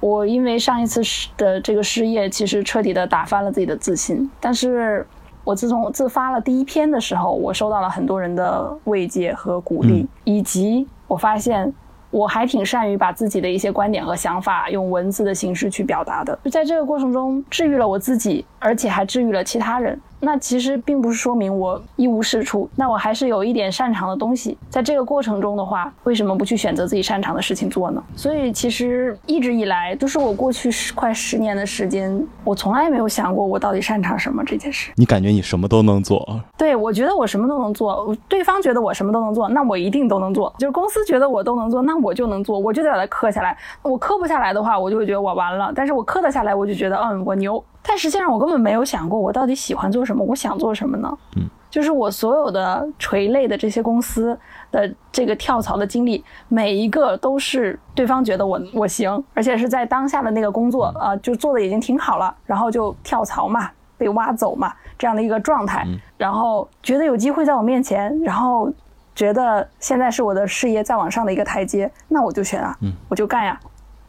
我因为上一次的这个失业，其实彻底的打翻了自己的自信，但是。我自从自发了第一篇的时候，我收到了很多人的慰藉和鼓励，以及我发现我还挺善于把自己的一些观点和想法用文字的形式去表达的。就在这个过程中，治愈了我自己，而且还治愈了其他人。那其实并不是说明我一无是处，那我还是有一点擅长的东西。在这个过程中的话，为什么不去选择自己擅长的事情做呢？所以其实一直以来，都是我过去十快十年的时间，我从来没有想过我到底擅长什么这件事。你感觉你什么都能做？对，我觉得我什么都能做。对方觉得我什么都能做，那我一定都能做。就是公司觉得我都能做，那我就能做，我就得把它刻下来。我刻不下来的话，我就会觉得我完了。但是我刻得下来，我就觉得嗯，我牛。但实际上，我根本没有想过我到底喜欢做什么，我想做什么呢？嗯，就是我所有的垂类的这些公司的这个跳槽的经历，每一个都是对方觉得我我行，而且是在当下的那个工作啊，就做的已经挺好了，然后就跳槽嘛，被挖走嘛，这样的一个状态，然后觉得有机会在我面前，然后觉得现在是我的事业再往上的一个台阶，那我就选啊，我就干呀。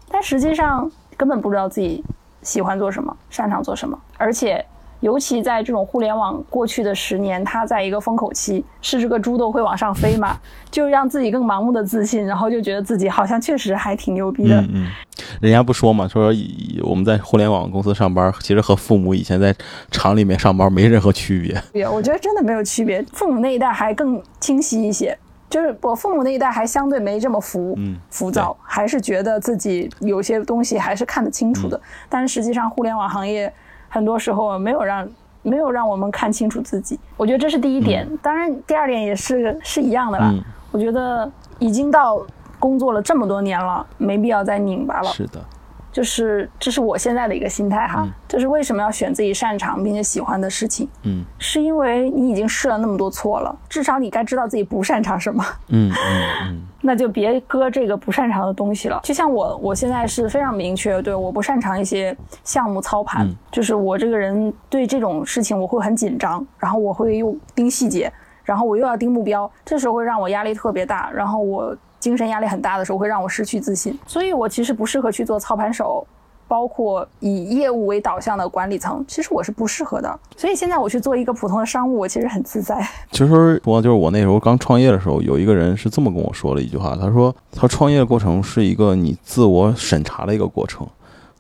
但实际上根本不知道自己。喜欢做什么，擅长做什么，而且尤其在这种互联网过去的十年，它在一个风口期，是这个猪都会往上飞嘛，就让自己更盲目的自信，然后就觉得自己好像确实还挺牛逼的。嗯嗯，人家不说嘛，说我们在互联网公司上班，其实和父母以前在厂里面上班没任何区别。我觉得真的没有区别，父母那一代还更清晰一些。就是我父母那一代还相对没这么浮浮躁，还是觉得自己有些东西还是看得清楚的。但是实际上，互联网行业很多时候没有让没有让我们看清楚自己。我觉得这是第一点。当然，第二点也是是一样的啦。我觉得已经到工作了这么多年了，没必要再拧巴了。是的。就是这是我现在的一个心态哈，就是为什么要选自己擅长并且喜欢的事情？嗯，是因为你已经试了那么多错了，至少你该知道自己不擅长什么。嗯嗯嗯，那就别搁这个不擅长的东西了。就像我，我现在是非常明确，对，我不擅长一些项目操盘，就是我这个人对这种事情我会很紧张，然后我会又盯细节，然后我又要盯目标，这时候会让我压力特别大，然后我。精神压力很大的时候，会让我失去自信，所以我其实不适合去做操盘手，包括以业务为导向的管理层，其实我是不适合的。所以现在我去做一个普通的商务，我其实很自在。其实说，就是我那时候刚创业的时候，有一个人是这么跟我说了一句话，他说他创业的过程是一个你自我审查的一个过程。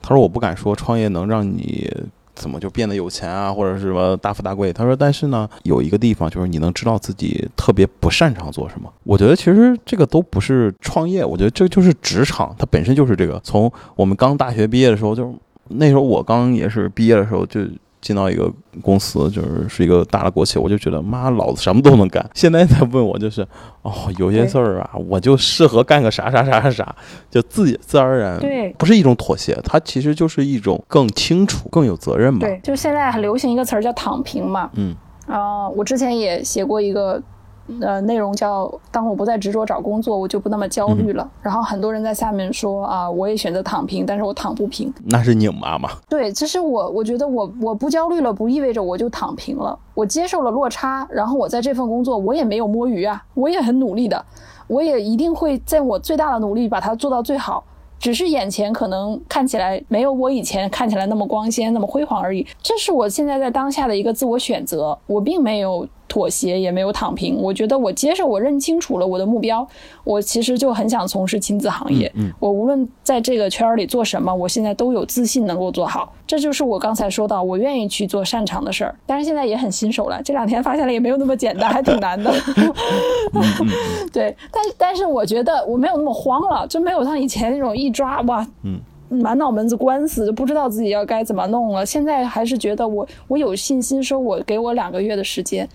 他说我不敢说创业能让你。怎么就变得有钱啊，或者是什么大富大贵？他说，但是呢，有一个地方就是你能知道自己特别不擅长做什么。我觉得其实这个都不是创业，我觉得这就是职场，它本身就是这个。从我们刚大学毕业的时候，就那时候我刚也是毕业的时候就。进到一个公司，就是是一个大的国企，我就觉得妈，老子什么都能干。现在在问我，就是哦，有些事儿啊，我就适合干个啥啥啥啥啥，就自己自然而然，对，不是一种妥协，它其实就是一种更清楚、更有责任吧。对，就现在很流行一个词儿叫躺平嘛。嗯，啊，我之前也写过一个。呃，内容叫“当我不再执着找工作，我就不那么焦虑了。”然后很多人在下面说啊，我也选择躺平，但是我躺不平。那是拧巴吗？对，其实我我觉得我我不焦虑了，不意味着我就躺平了。我接受了落差，然后我在这份工作我也没有摸鱼啊，我也很努力的，我也一定会在我最大的努力把它做到最好。只是眼前可能看起来没有我以前看起来那么光鲜、那么辉煌而已。这是我现在在当下的一个自我选择，我并没有。妥协也没有躺平，我觉得我接受，我认清楚了我的目标，我其实就很想从事亲子行业。嗯，我无论在这个圈里做什么，我现在都有自信能够做好。这就是我刚才说到，我愿意去做擅长的事儿。但是现在也很新手了，这两天发现了也没有那么简单，还挺难的。对，但但是我觉得我没有那么慌了，就没有像以前那种一抓哇，嗯，满脑门子官司，就不知道自己要该怎么弄了。现在还是觉得我我有信心，说我给我两个月的时间。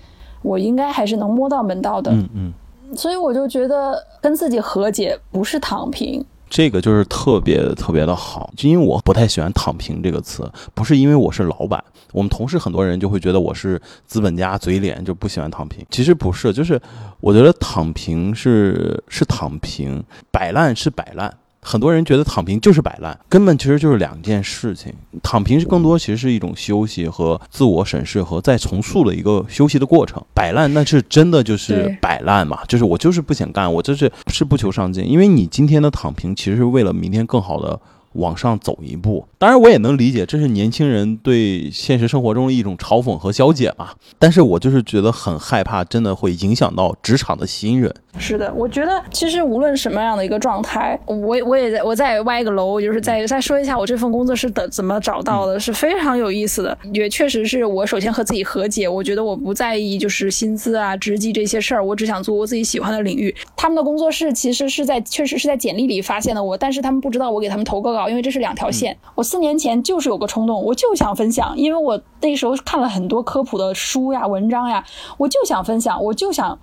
我应该还是能摸到门道的，嗯嗯，所以我就觉得跟自己和解不是躺平，这个就是特别特别的好，就因为我不太喜欢“躺平”这个词，不是因为我是老板，我们同事很多人就会觉得我是资本家嘴脸，就不喜欢躺平。其实不是，就是我觉得躺平是是躺平，摆烂是摆烂。很多人觉得躺平就是摆烂，根本其实就是两件事情。躺平是更多其实是一种休息和自我审视和再重塑的一个休息的过程。摆烂那是真的就是摆烂嘛，就是我就是不想干，我就是是不求上进。因为你今天的躺平其实是为了明天更好的往上走一步。当然，我也能理解这是年轻人对现实生活中的一种嘲讽和消解嘛。但是我就是觉得很害怕，真的会影响到职场的新人。是的，我觉得其实无论什么样的一个状态，我我也在我再歪个楼，就是再再说一下我这份工作是怎怎么找到的，是非常有意思的。也确实是我首先和自己和解，我觉得我不在意就是薪资啊、职级这些事儿，我只想做我自己喜欢的领域。他们的工作室其实是在确实是在简历里发现的我，但是他们不知道我给他们投个稿，因为这是两条线。我四年前就是有个冲动，我就想分享，因为我那时候看了很多科普的书呀、文章呀，我就想分享，我就想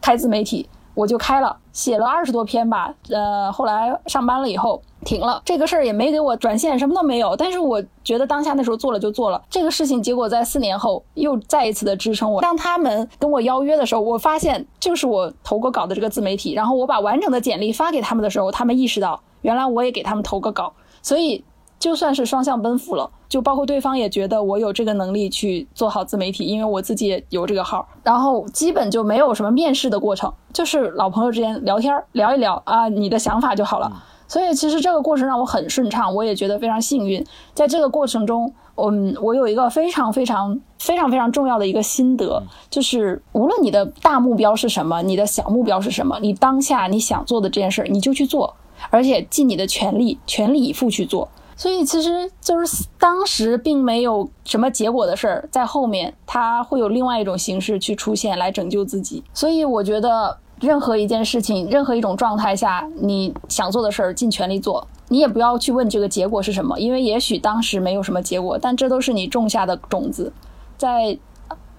开自媒体。我就开了，写了二十多篇吧，呃，后来上班了以后停了，这个事儿也没给我转线，什么都没有。但是我觉得当下那时候做了就做了这个事情，结果在四年后又再一次的支撑我。当他们跟我邀约的时候，我发现就是我投过稿的这个自媒体，然后我把完整的简历发给他们的时候，他们意识到原来我也给他们投个稿，所以。就算是双向奔赴了，就包括对方也觉得我有这个能力去做好自媒体，因为我自己也有这个号，然后基本就没有什么面试的过程，就是老朋友之间聊天聊一聊啊，你的想法就好了。所以其实这个过程让我很顺畅，我也觉得非常幸运。在这个过程中，嗯，我有一个非常非常非常非常重要的一个心得，就是无论你的大目标是什么，你的小目标是什么，你当下你想做的这件事儿，你就去做，而且尽你的全力，全力以赴去做。所以其实就是当时并没有什么结果的事儿，在后面他会有另外一种形式去出现来拯救自己。所以我觉得任何一件事情，任何一种状态下，你想做的事儿尽全力做，你也不要去问这个结果是什么，因为也许当时没有什么结果，但这都是你种下的种子，在。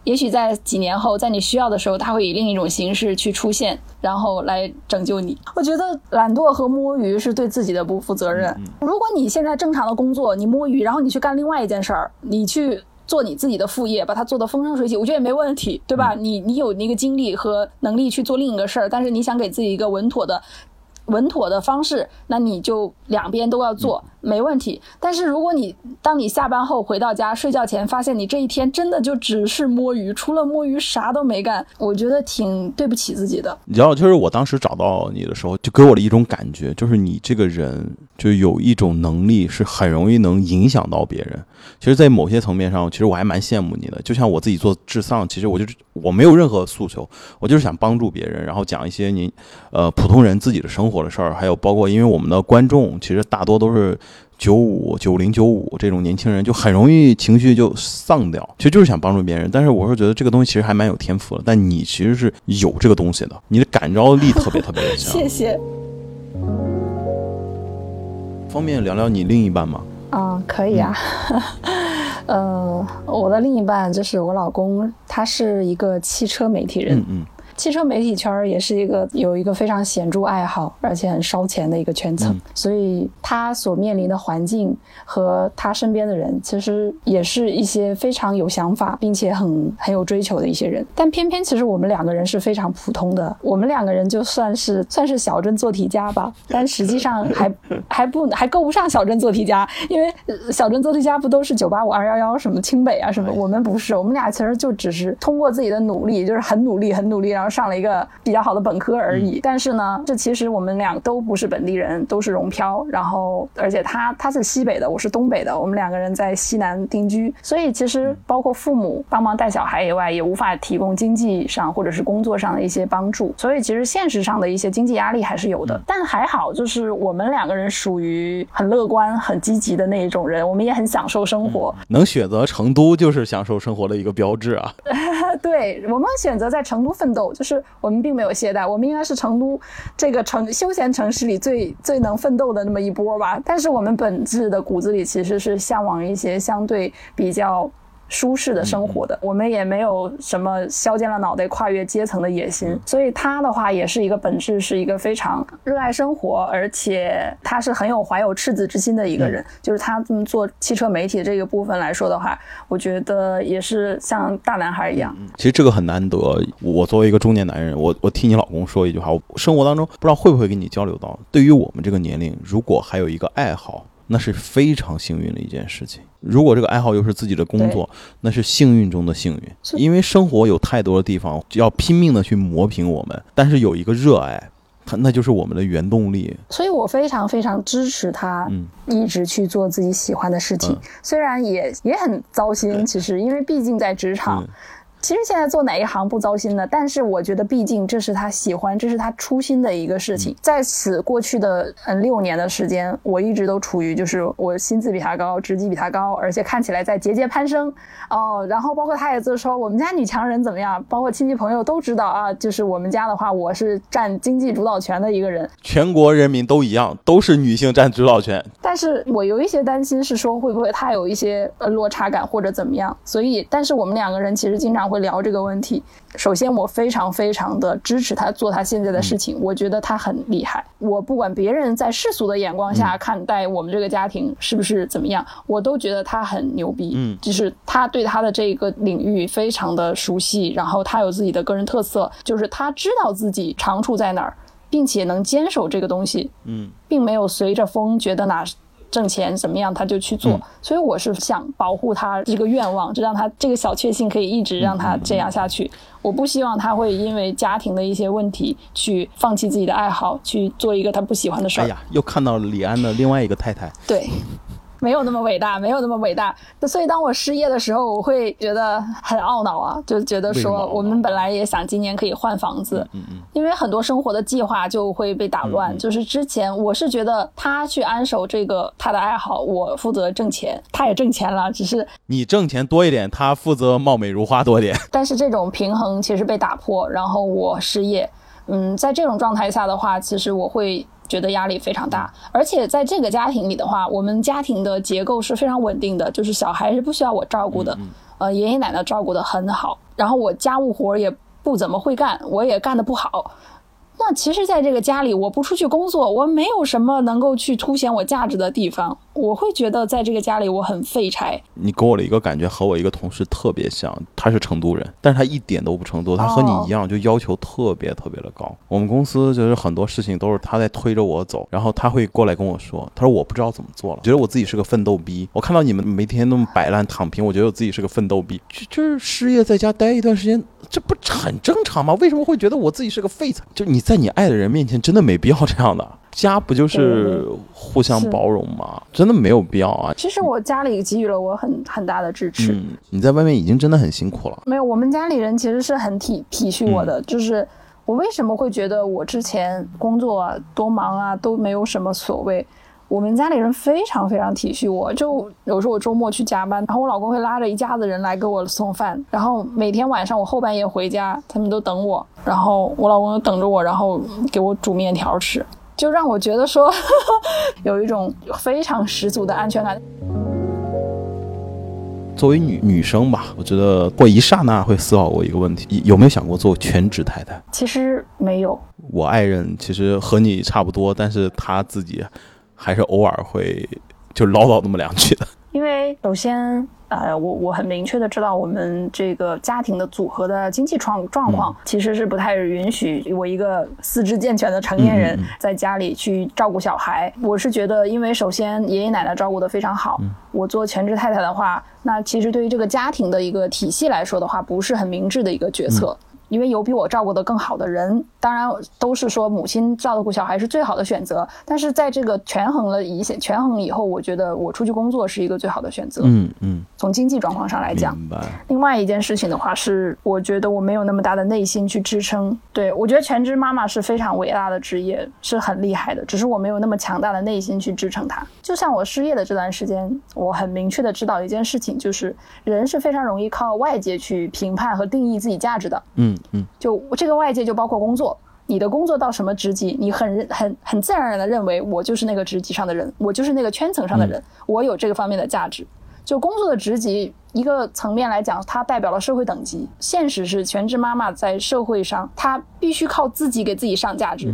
也许在几年后，在你需要的时候，他会以另一种形式去出现，然后来拯救你。我觉得懒惰和摸鱼是对自己的不负责任。如果你现在正常的工作，你摸鱼，然后你去干另外一件事儿，你去做你自己的副业，把它做得风生水起，我觉得也没问题，对吧？你你有那个精力和能力去做另一个事儿，但是你想给自己一个稳妥的。稳妥的方式，那你就两边都要做，没问题。但是如果你当你下班后回到家睡觉前，发现你这一天真的就只是摸鱼，除了摸鱼啥都没干，我觉得挺对不起自己的。你知道，就是我当时找到你的时候，就给我的一种感觉，就是你这个人就有一种能力，是很容易能影响到别人。其实，在某些层面上，其实我还蛮羡慕你的。就像我自己做智丧，其实我就是我没有任何诉求，我就是想帮助别人，然后讲一些你呃普通人自己的生活的事儿，还有包括因为我们的观众其实大多都是九五、九零、九五这种年轻人，就很容易情绪就丧掉。其实就是想帮助别人，但是我是觉得这个东西其实还蛮有天赋的。但你其实是有这个东西的，你的感召力特别特别的强。谢谢。方便聊聊你另一半吗？嗯，可以啊。呃，我的另一半就是我老公，他是一个汽车媒体人。嗯嗯。汽车媒体圈也是一个有一个非常显著爱好，而且很烧钱的一个圈层，所以他所面临的环境和他身边的人，其实也是一些非常有想法并且很很有追求的一些人。但偏偏其实我们两个人是非常普通的，我们两个人就算是 算是小镇做题家吧，但实际上还还不还够不上小镇做题家，因为小镇做题家不都是九八五二幺幺什么清北啊什么，我们不是，我们俩其实就只是通过自己的努力，就是很努力很努力，然后。上了一个比较好的本科而已，但是呢，这其实我们俩都不是本地人，都是融漂。然后，而且他他是西北的，我是东北的，我们两个人在西南定居，所以其实包括父母帮忙带小孩以外，也无法提供经济上或者是工作上的一些帮助。所以其实现实上的一些经济压力还是有的，但还好，就是我们两个人属于很乐观、很积极的那一种人，我们也很享受生活。能选择成都就是享受生活的一个标志啊！对我们选择在成都奋斗。就是我们并没有懈怠，我们应该是成都这个城休闲城市里最最能奋斗的那么一波吧。但是我们本质的骨子里其实是向往一些相对比较。舒适的生活的，我们也没有什么削尖了脑袋跨越阶层的野心，所以他的话也是一个本质是一个非常热爱生活，而且他是很有怀有赤子之心的一个人。就是他这么做汽车媒体这个部分来说的话，我觉得也是像大男孩一样。其实这个很难得。我作为一个中年男人，我我替你老公说一句话，我生活当中不知道会不会跟你交流到，对于我们这个年龄，如果还有一个爱好。那是非常幸运的一件事情。如果这个爱好又是自己的工作，那是幸运中的幸运。因为生活有太多的地方要拼命的去磨平我们，但是有一个热爱，它那就是我们的原动力。所以我非常非常支持他，一直去做自己喜欢的事情，虽然也也很糟心，其实因为毕竟在职场。其实现在做哪一行不糟心呢？但是我觉得，毕竟这是他喜欢，这是他初心的一个事情。在此过去的嗯六年的时间，我一直都处于就是我薪资比他高，职级比他高，而且看起来在节节攀升哦。然后包括他也就说我们家女强人怎么样，包括亲戚朋友都知道啊，就是我们家的话，我是占经济主导权的一个人。全国人民都一样，都是女性占主导权。但是我有一些担心是说会不会他有一些呃落差感或者怎么样。所以，但是我们两个人其实经常。会聊这个问题。首先，我非常非常的支持他做他现在的事情，我觉得他很厉害。我不管别人在世俗的眼光下看待我们这个家庭是不是怎么样，我都觉得他很牛逼。嗯，就是他对他的这个领域非常的熟悉，然后他有自己的个人特色，就是他知道自己长处在哪儿，并且能坚守这个东西。嗯，并没有随着风觉得哪。挣钱怎么样，他就去做。所以我是想保护他这个愿望，就让他这个小确幸可以一直让他这样下去。我不希望他会因为家庭的一些问题去放弃自己的爱好，去做一个他不喜欢的事儿。哎呀，又看到了李安的另外一个太太。对。没有那么伟大，没有那么伟大。所以当我失业的时候，我会觉得很懊恼啊，就觉得说我们本来也想今年可以换房子，嗯嗯，因为很多生活的计划就会被打乱。就是之前我是觉得他去安守这个他的爱好，我负责挣钱，他也挣钱了，只是你挣钱多一点，他负责貌美如花多点。但是这种平衡其实被打破，然后我失业，嗯，在这种状态下的话，其实我会。觉得压力非常大，而且在这个家庭里的话，我们家庭的结构是非常稳定的，就是小孩是不需要我照顾的，呃，爷爷奶奶照顾的很好，然后我家务活也不怎么会干，我也干得不好。那其实，在这个家里，我不出去工作，我没有什么能够去凸显我价值的地方。我会觉得，在这个家里，我很废柴。你给我的一个感觉和我一个同事特别像，他是成都人，但是他一点都不成都，他和你一样，就要求特别特别的高。我们公司就是很多事情都是他在推着我走，然后他会过来跟我说，他说我不知道怎么做了，觉得我自己是个奋斗逼。我看到你们每天那么摆烂躺平，我觉得我自己是个奋斗逼，就就是失业在家待一段时间，这不很正常吗？为什么会觉得我自己是个废材？就你在你爱的人面前，真的没必要这样的。家不就是互相包容吗？真的没有必要啊。其实我家里给予了我很很大的支持。嗯，你在外面已经真的很辛苦了。没有，我们家里人其实是很体体恤我的。就是我为什么会觉得我之前工作多忙啊都没有什么所谓。我们家里人非常非常体恤我，就有时候我周末去加班，然后我老公会拉着一家子人来给我送饭，然后每天晚上我后半夜回家，他们都等我，然后我老公就等着我，然后给我煮面条吃，就让我觉得说 有一种非常十足的安全感。作为女女生吧，我觉得过一刹那会思考过一个问题：有没有想过做全职太太？其实没有。我爱人其实和你差不多，但是他自己。还是偶尔会就唠叨那么两句的，因为首先，呃，我我很明确的知道，我们这个家庭的组合的经济状状况其实是不太允许我一个四肢健全的成年人在家里去照顾小孩。我是觉得，因为首先爷爷奶奶照顾的非常好，我做全职太太的话，那其实对于这个家庭的一个体系来说的话，不是很明智的一个决策。因为有比我照顾的更好的人，当然都是说母亲照顾小孩是最好的选择。但是在这个权衡了一些权衡以后，我觉得我出去工作是一个最好的选择。嗯嗯。从经济状况上来讲，另外一件事情的话是，我觉得我没有那么大的内心去支撑。对我觉得全职妈妈是非常伟大的职业，是很厉害的，只是我没有那么强大的内心去支撑它。就像我失业的这段时间，我很明确的知道一件事情，就是人是非常容易靠外界去评判和定义自己价值的。嗯。嗯，就这个外界就包括工作，你的工作到什么职级，你很很很自然而然的认为我就是那个职级上的人，我就是那个圈层上的人，我有这个方面的价值。就工作的职级一个层面来讲，它代表了社会等级。现实是全职妈妈在社会上，她必须靠自己给自己上价值，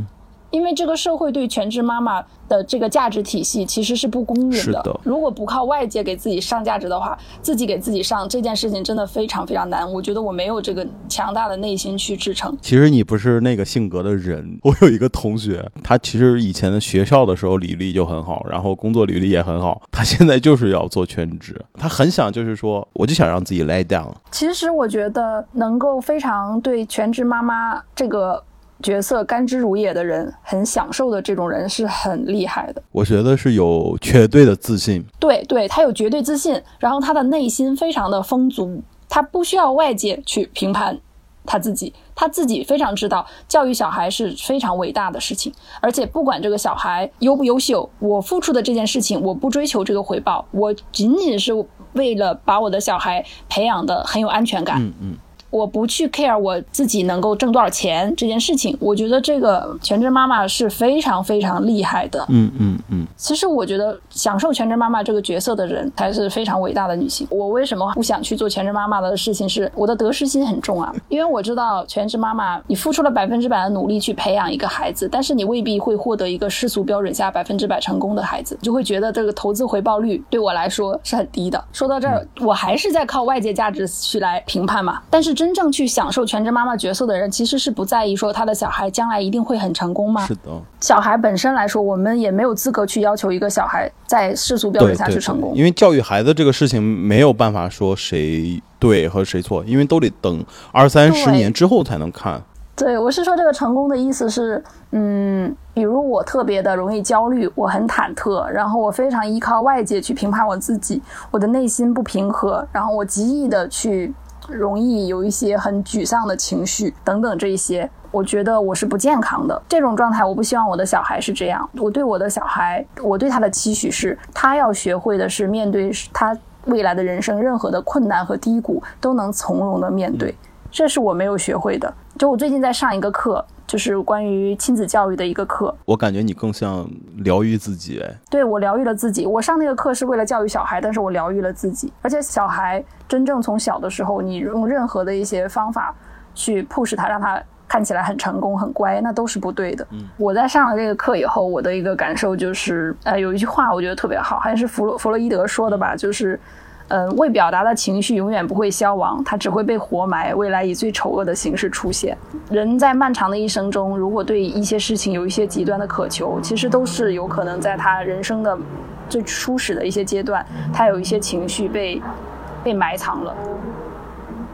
因为这个社会对全职妈妈。的这个价值体系其实是不公允的。如果不靠外界给自己上价值的话，自己给自己上这件事情真的非常非常难。我觉得我没有这个强大的内心去支撑。其实你不是那个性格的人。我有一个同学，他其实以前的学校的时候履历就很好，然后工作履历也很好。他现在就是要做全职，他很想就是说，我就想让自己 lay down。其实我觉得能够非常对全职妈妈这个。角色甘之如饴的人，很享受的这种人是很厉害的。我觉得是有绝对的自信，对对，他有绝对自信，然后他的内心非常的丰足，他不需要外界去评判他自己，他自己非常知道教育小孩是非常伟大的事情，而且不管这个小孩优不优秀，我付出的这件事情，我不追求这个回报，我仅仅是为了把我的小孩培养的很有安全感。嗯嗯。我不去 care 我自己能够挣多少钱这件事情，我觉得这个全职妈妈是非常非常厉害的。嗯嗯嗯。其实我觉得享受全职妈妈这个角色的人才是非常伟大的女性。我为什么不想去做全职妈妈的事情？是我的得失心很重啊。因为我知道全职妈妈，你付出了百分之百的努力去培养一个孩子，但是你未必会获得一个世俗标准下百分之百成功的孩子，就会觉得这个投资回报率对我来说是很低的。说到这儿，我还是在靠外界价值去来评判嘛。但是真正去享受全职妈妈角色的人，其实是不在意说他的小孩将来一定会很成功吗？是的。小孩本身来说，我们也没有资格去要求一个小孩在世俗标准下去成功。因为教育孩子这个事情没有办法说谁对和谁错，因为都得等二三十年之后才能看。对，我是说这个成功的意思是，嗯，比如我特别的容易焦虑，我很忐忑，然后我非常依靠外界去评判我自己，我的内心不平和，然后我极易的去。容易有一些很沮丧的情绪等等，这一些我觉得我是不健康的这种状态。我不希望我的小孩是这样。我对我的小孩，我对他的期许是，他要学会的是面对他未来的人生任何的困难和低谷都能从容的面对。这是我没有学会的。就我最近在上一个课。就是关于亲子教育的一个课，我感觉你更像疗愈自己哎。对我疗愈了自己，我上那个课是为了教育小孩，但是我疗愈了自己。而且小孩真正从小的时候，你用任何的一些方法去 push 他，让他看起来很成功、很乖，那都是不对的。嗯，我在上了这个课以后，我的一个感受就是，呃，有一句话我觉得特别好，好像是弗洛弗洛伊德说的吧，就是。嗯，未表达的情绪永远不会消亡，它只会被活埋，未来以最丑恶的形式出现。人在漫长的一生中，如果对一些事情有一些极端的渴求，其实都是有可能在他人生的最初始的一些阶段，他有一些情绪被被埋藏了。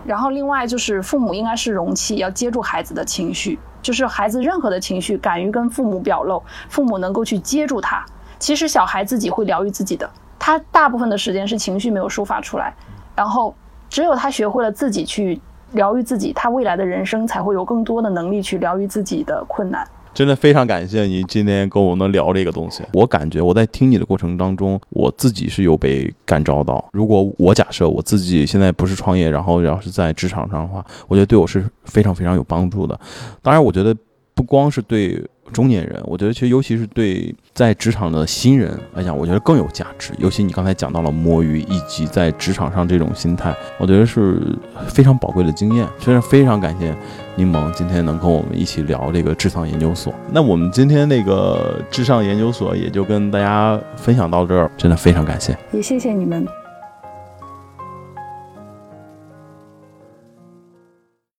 然后，另外就是父母应该是容器，要接住孩子的情绪，就是孩子任何的情绪，敢于跟父母表露，父母能够去接住他。其实小孩自己会疗愈自己的。他大部分的时间是情绪没有抒发出来，然后只有他学会了自己去疗愈自己，他未来的人生才会有更多的能力去疗愈自己的困难。真的非常感谢你今天跟我们聊这个东西。我感觉我在听你的过程当中，我自己是有被感召到。如果我假设我自己现在不是创业，然后要是在职场上的话，我觉得对我是非常非常有帮助的。当然，我觉得不光是对。中年人，我觉得其实尤其是对在职场的新人来讲，我觉得更有价值。尤其你刚才讲到了摸鱼，以及在职场上这种心态，我觉得是非常宝贵的经验。真的非常感谢柠檬今天能跟我们一起聊这个智商研究所。那我们今天那个智商研究所也就跟大家分享到这儿，真的非常感谢，也谢谢你们。